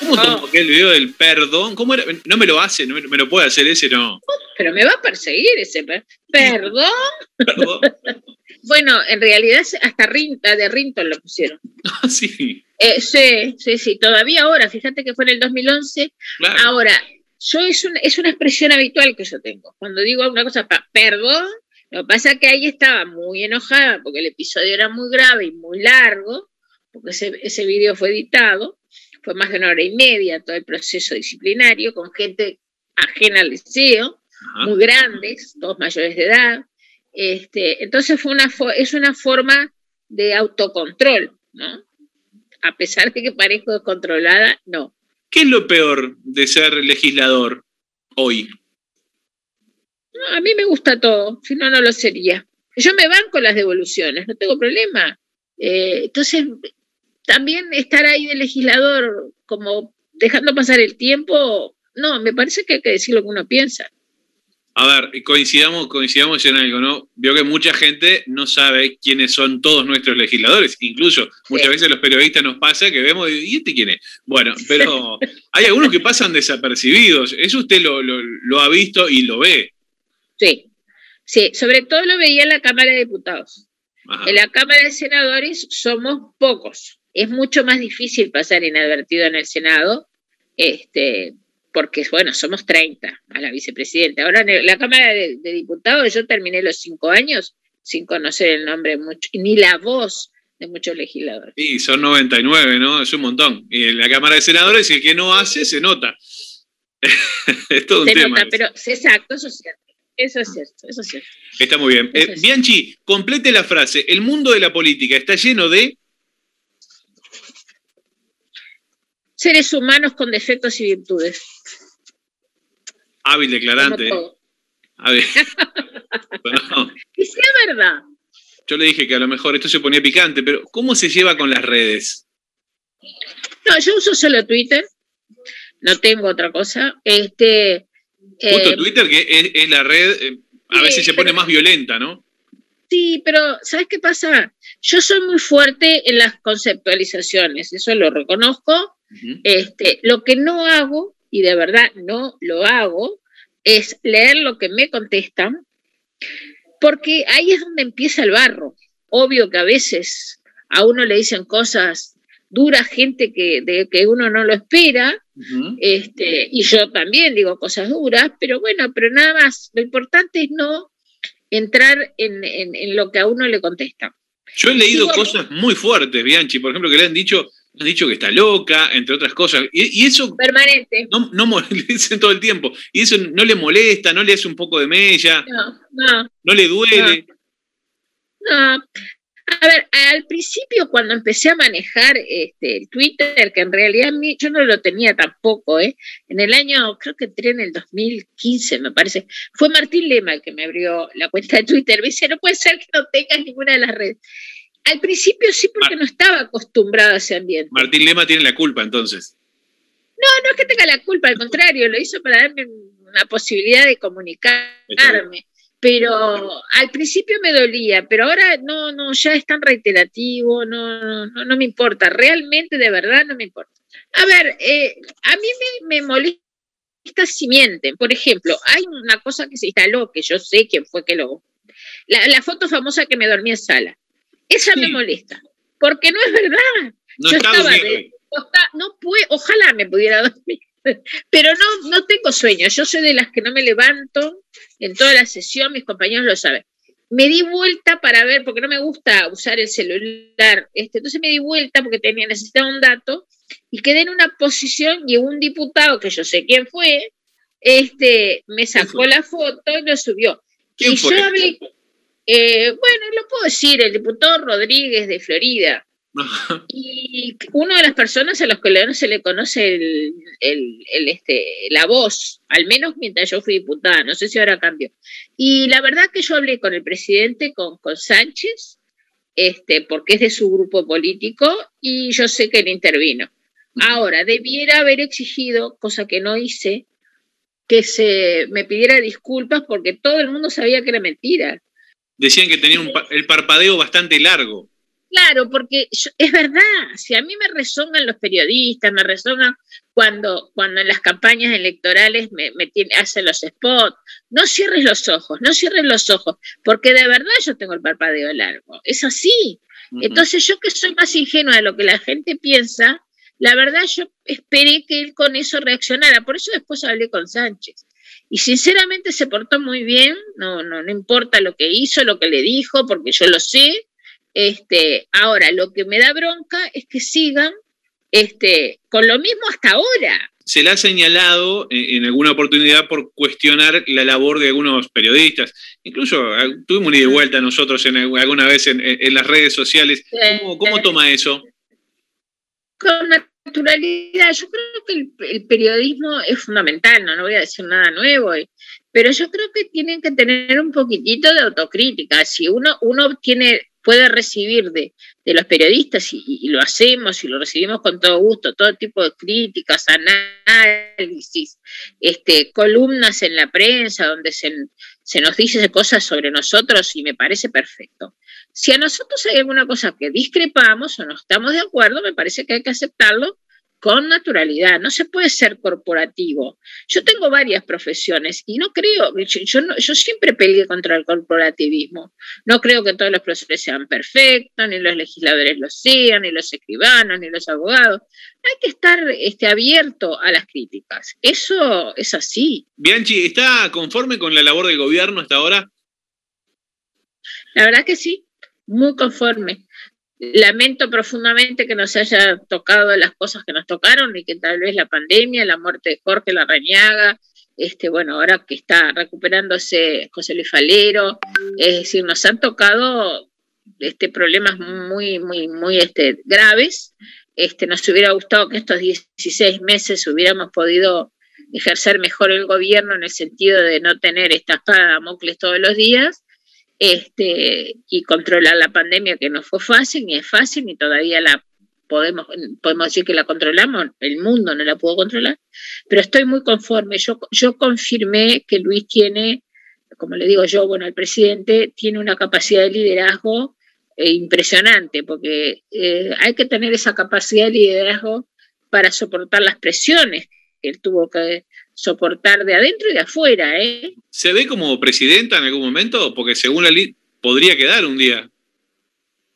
¿Cómo tomó aquel video del perdón? ¿Cómo era? No me lo hace, no me, me lo puede hacer ese, no. Pero me va a perseguir ese per- perdón. Perdón. Bueno, en realidad hasta Rinta, de Rinton lo pusieron. Ah, sí, Eh, sí, sí, sí, todavía ahora, fíjate que fue en el 2011. claro. Ahora, yo es una, es una expresión habitual que yo tengo. Cuando digo una cosa, perdón, lo que pasa es que ahí estaba muy enojada porque el episodio era muy grave y muy largo, porque ese, ese video fue editado, fue más de una hora y media todo el proceso disciplinario con gente ajena al liceo, Ajá. muy grandes, todos mayores de edad. Este, entonces fue una es una forma de autocontrol, ¿no? A pesar de que parezco descontrolada, no. ¿Qué es lo peor de ser legislador hoy? No, a mí me gusta todo, si no, no lo sería. Yo me banco las devoluciones, no tengo problema. Eh, entonces, también estar ahí de legislador como dejando pasar el tiempo, no, me parece que hay que decir lo que uno piensa. A ver, coincidamos, coincidamos en algo, ¿no? Veo que mucha gente no sabe quiénes son todos nuestros legisladores. Incluso muchas Sí. veces los periodistas nos pasa que vemos, ¿y este quién es? Bueno, pero hay algunos que pasan desapercibidos. Eso usted lo, lo- lo ha visto y lo ve. Sí, sí, sobre todo lo veía en la Cámara de Diputados. Ajá. En la Cámara de Senadores somos pocos. Es mucho más difícil pasar inadvertido en el Senado, este, porque, bueno, somos 30 a la vicepresidenta. Ahora en la Cámara de, de Diputados yo terminé los cinco años sin conocer el nombre mucho, ni la voz de muchos legisladores. Sí, son 99, ¿no? Es un montón. Y en la Cámara de Senadores, el que no hace, se nota. es todo un Se tema. nota, pero sí, exacto, eso es cierto. Eso es cierto, eso es cierto. Está muy bien. Eh. Bianchi, complete la frase. El mundo de la política está lleno de... Seres humanos con defectos y virtudes. Hábil declarante. ver. No, Y sea verdad. yo le dije que a lo mejor esto se ponía picante, pero ¿cómo se lleva con las redes? No, yo uso solo Twitter. No tengo otra cosa. Este, Justo eh, Twitter, que es, es la red, eh, a veces se pone pero- más violenta, ¿no? sí, pero ¿sabes qué pasa? Yo soy muy fuerte en las conceptualizaciones, eso lo reconozco. Este, lo que no hago, y de verdad no lo hago, es leer lo que me contestan, porque ahí es donde empieza el barro. Obvio que a veces a uno le dicen cosas duras, gente que, de, que uno no lo espera, este, y yo también digo cosas duras, pero bueno, pero nada más, lo importante es no entrar en, en- en lo que a uno le contestan. Yo he leído cosas muy fuertes, Bianchi, por ejemplo, que le han dicho, han dicho que está loca, entre otras cosas. Y, y eso Permanente. no, no mo- le dicen todo el tiempo. Y eso no le molesta, no le hace un poco de mella, No, no, no le duele. no. A ver, al principio cuando empecé a manejar este, el Twitter, que en realidad mí- yo no lo tenía tampoco, ¿eh? en el año, creo que entré en el 2015, me parece, fue Martín Lema el que me abrió la cuenta de Twitter. Me dice, no puede ser que no tengas ninguna de las redes. Al principio sí, porque Mar- no estaba acostumbrada a ese ambiente. Martín Lema tiene la culpa, entonces. No, no es que tenga la culpa, al contrario, lo hizo para darme una posibilidad de comunicarme. Pero al principio me dolía, pero ahora no, no, ya es tan reiterativo, no, no, no me importa, realmente de verdad no me importa. A ver, eh, a mí me, me molesta si mienten. Por ejemplo, hay una cosa que se instaló, que yo sé quién fue que lo... La, la foto famosa que me dormí en sala. Esa me molesta, porque no es verdad. No Yo estaba de- no puede, ojalá me pudiera dormir, pero no, no tengo sueño. Yo soy de las que no me levanto en toda la sesión, mis compañeros lo saben. Me di vuelta para ver, porque no me gusta usar el celular, este, entonces me di vuelta porque tenía, necesitaba un dato y quedé en una posición y un diputado, que yo sé quién fue, este, me sacó la foto y lo subió. ¿Quién y fue? yo hablé, eh, bueno, lo puedo decir, el diputado Rodríguez de Florida y una de las personas a los que no se le conoce el, el- el, este, la voz, al menos mientras yo fui diputada, no sé si ahora cambió. Y la verdad que yo hablé con el presidente, con, con Sánchez, este, porque es de su grupo político, y yo sé que él intervino. Ahora, debiera haber exigido, cosa que no hice, que se me pidiera disculpas porque todo el mundo sabía que era mentira. Decían que tenía un pa- el parpadeo bastante largo. Claro, porque es verdad, si a mí me resonan los periodistas, me resonan cuando, cuando en las campañas electorales me, hacen los spots, no cierres los ojos, no cierres los ojos, porque de verdad yo tengo el parpadeo largo, es así. Entonces yo que soy más ingenua de lo que la gente piensa, la verdad yo esperé que él con eso reaccionara, por eso después hablé con Sánchez. Y sinceramente se portó muy bien, no, no, no importa lo que hizo, lo que le dijo, porque yo lo sé, este, ahora, lo que me da bronca es que sigan este, con lo mismo hasta ahora. Se le ha señalado en, alguna oportunidad por cuestionar la labor de algunos periodistas. Incluso eh, tuvimos ida y vuelta nosotros en, alguna vez en, las redes sociales. ¿Cómo, toma eso? Con naturalidad. Yo creo que el, periodismo es fundamental, no, no voy a decir nada nuevo, eh, pero yo creo que tienen que tener un poquitito de autocrítica. Si uno, uno tiene puede recibir de, los periodistas, y, lo hacemos y lo recibimos con todo gusto, todo tipo de críticas, análisis, este, columnas en la prensa donde se, se nos dice cosas sobre nosotros y me parece perfecto. Si a nosotros hay alguna cosa que discrepamos o no estamos de acuerdo, me parece que hay que aceptarlo con naturalidad, no se puede ser corporativo. Yo tengo varias profesiones y no creo, yo, yo siempre peleé contra el corporativismo. No creo que todos los profesores sean perfectos, ni los legisladores lo sean, ni los escribanos, ni los abogados. Hay que estar este, abierto a las críticas. Eso es así. Bianchi, ¿está conforme con la labor del gobierno hasta ahora? La verdad que sí, muy conforme. Lamento profundamente que nos haya tocado las cosas que nos tocaron y que tal vez la pandemia, la muerte de Jorge Larrañaga, este, bueno, ahora que está recuperándose José Luis Falero, es decir, nos han tocado este, problemas muy, muy, muy este, graves. Este, nos hubiera gustado que estos 16 meses hubiéramos podido ejercer mejor el gobierno en el sentido de no tener esta espada de todos los días este, y controlar la pandemia, que no fue fácil, ni es fácil, ni todavía la podemos, podemos decir que la controlamos, el mundo no la pudo controlar, pero estoy muy conforme. Yo, yo confirmé que Luis tiene, como le digo yo, bueno, el presidente tiene una capacidad de liderazgo eh, impresionante, porque eh, hay que tener esa capacidad de liderazgo para soportar las presiones que él tuvo que soportar de adentro y de afuera. ¿eh? ¿Se ve como presidenta en algún momento? Porque según la ley podría quedar un día.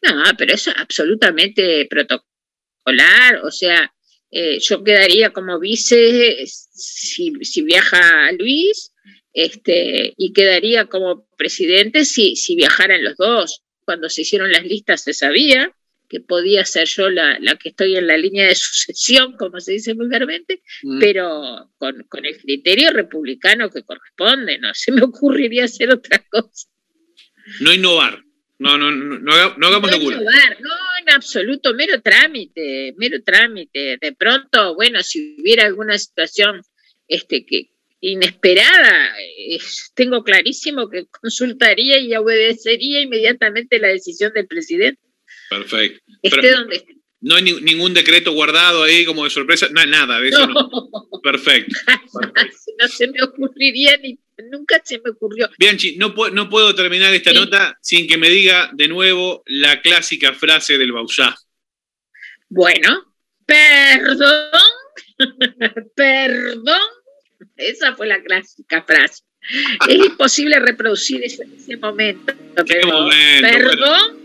No, pero eso es absolutamente protocolar. O sea, eh, yo quedaría como vice si, si, viaja Luis este, y quedaría como presidente si, si viajaran los dos. Cuando se hicieron las listas se sabía que podía ser yo la, que estoy en la línea de sucesión, como se dice vulgarmente, mm. pero con, el criterio republicano que corresponde, no se me ocurriría hacer otra cosa. No innovar, no, no, no, no, hagamos locura. no, en absoluto, mero trámite, mero trámite. De pronto, bueno, si hubiera alguna situación este, que, inesperada, tengo clarísimo que consultaría y obedecería inmediatamente la decisión del presidente. Perfecto. No hay ningún decreto guardado ahí como de sorpresa, no, nada de eso. No. Perfecto. no se me ocurriría ni nunca se me ocurrió. Bianchi, no, no puedo terminar esta nota sin que me diga de nuevo la clásica frase del Bausá. Bueno, perdón, perdón, esa fue la clásica frase. Es imposible reproducir ese, momento, pero perdón.